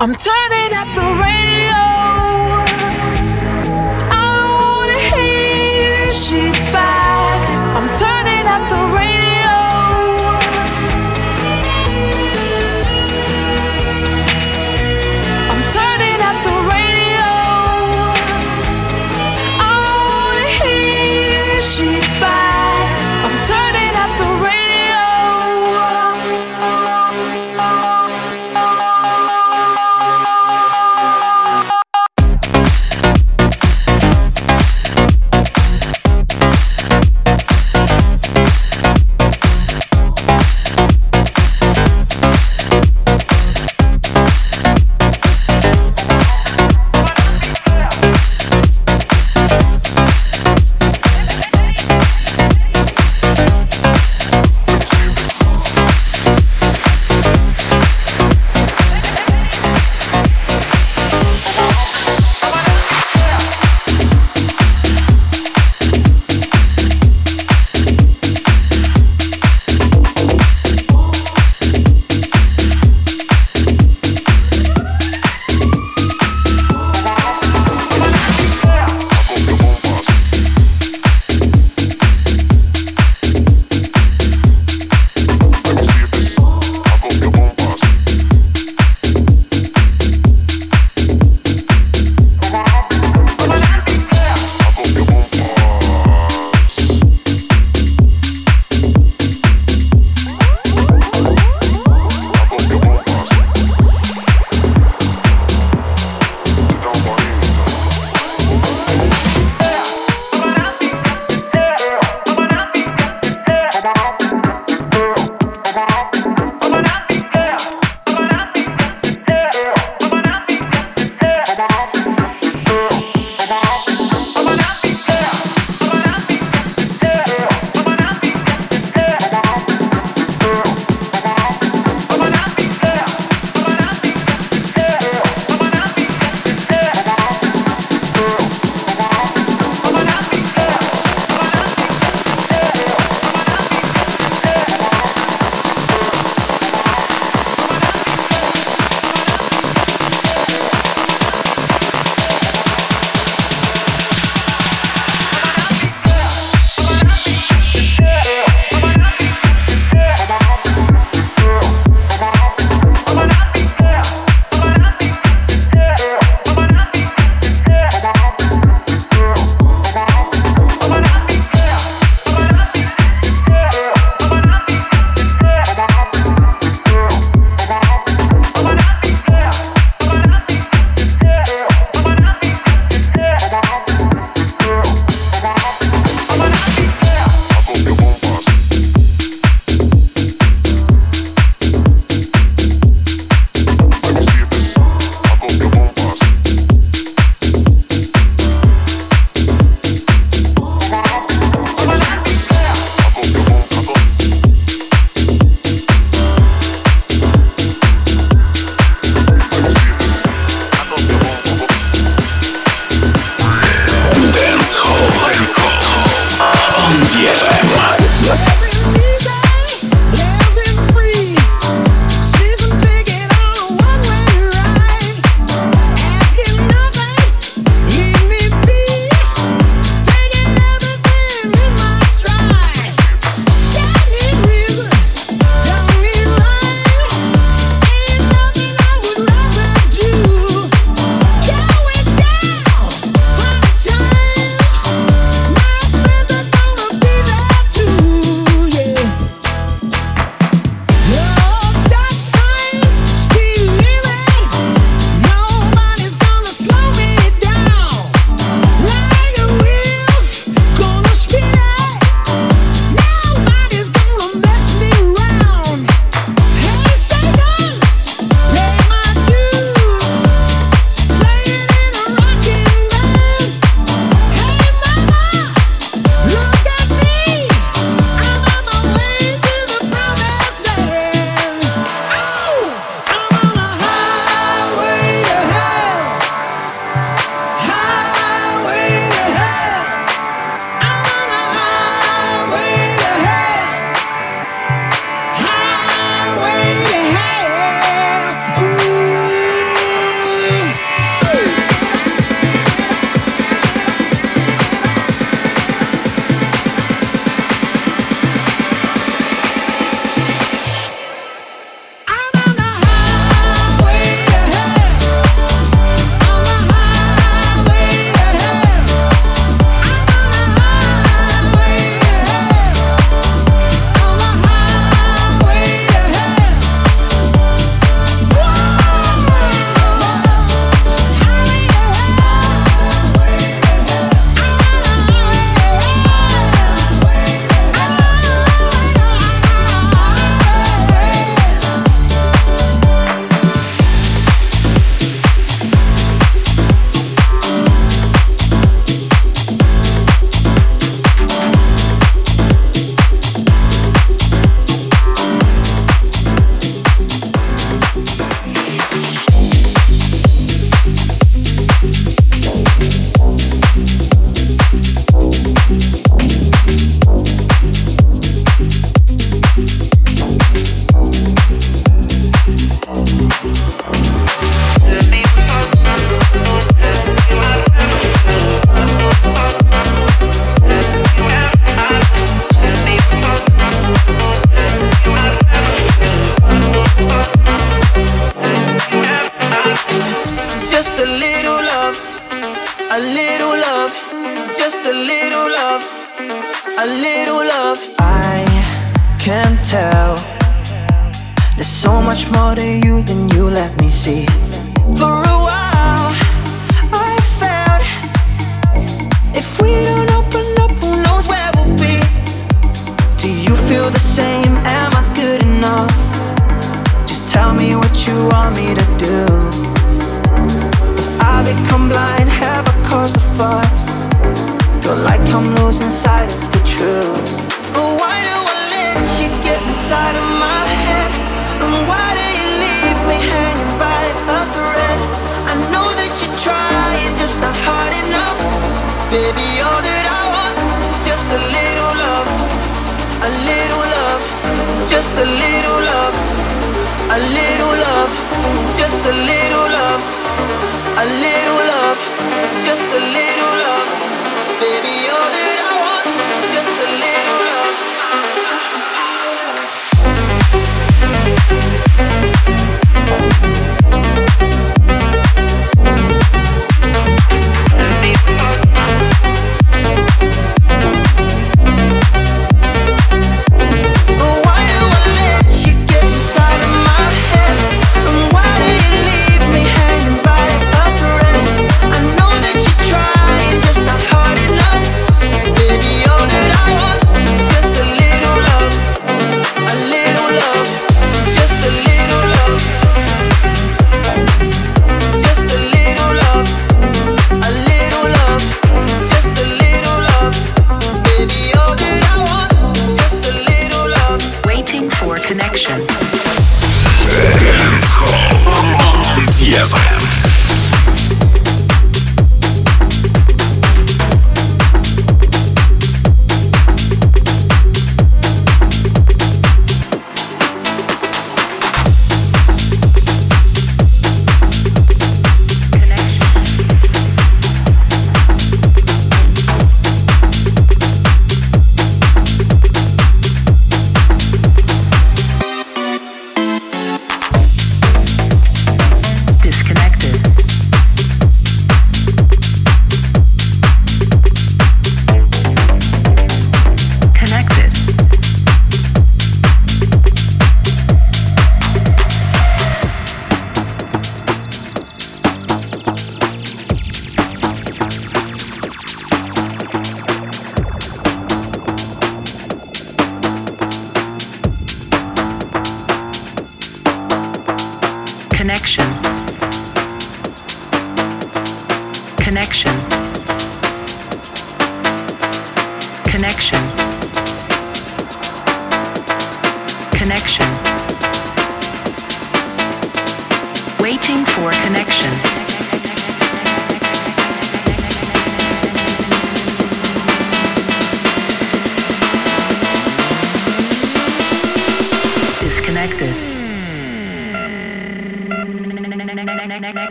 I'm turning up the radio.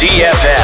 DFM.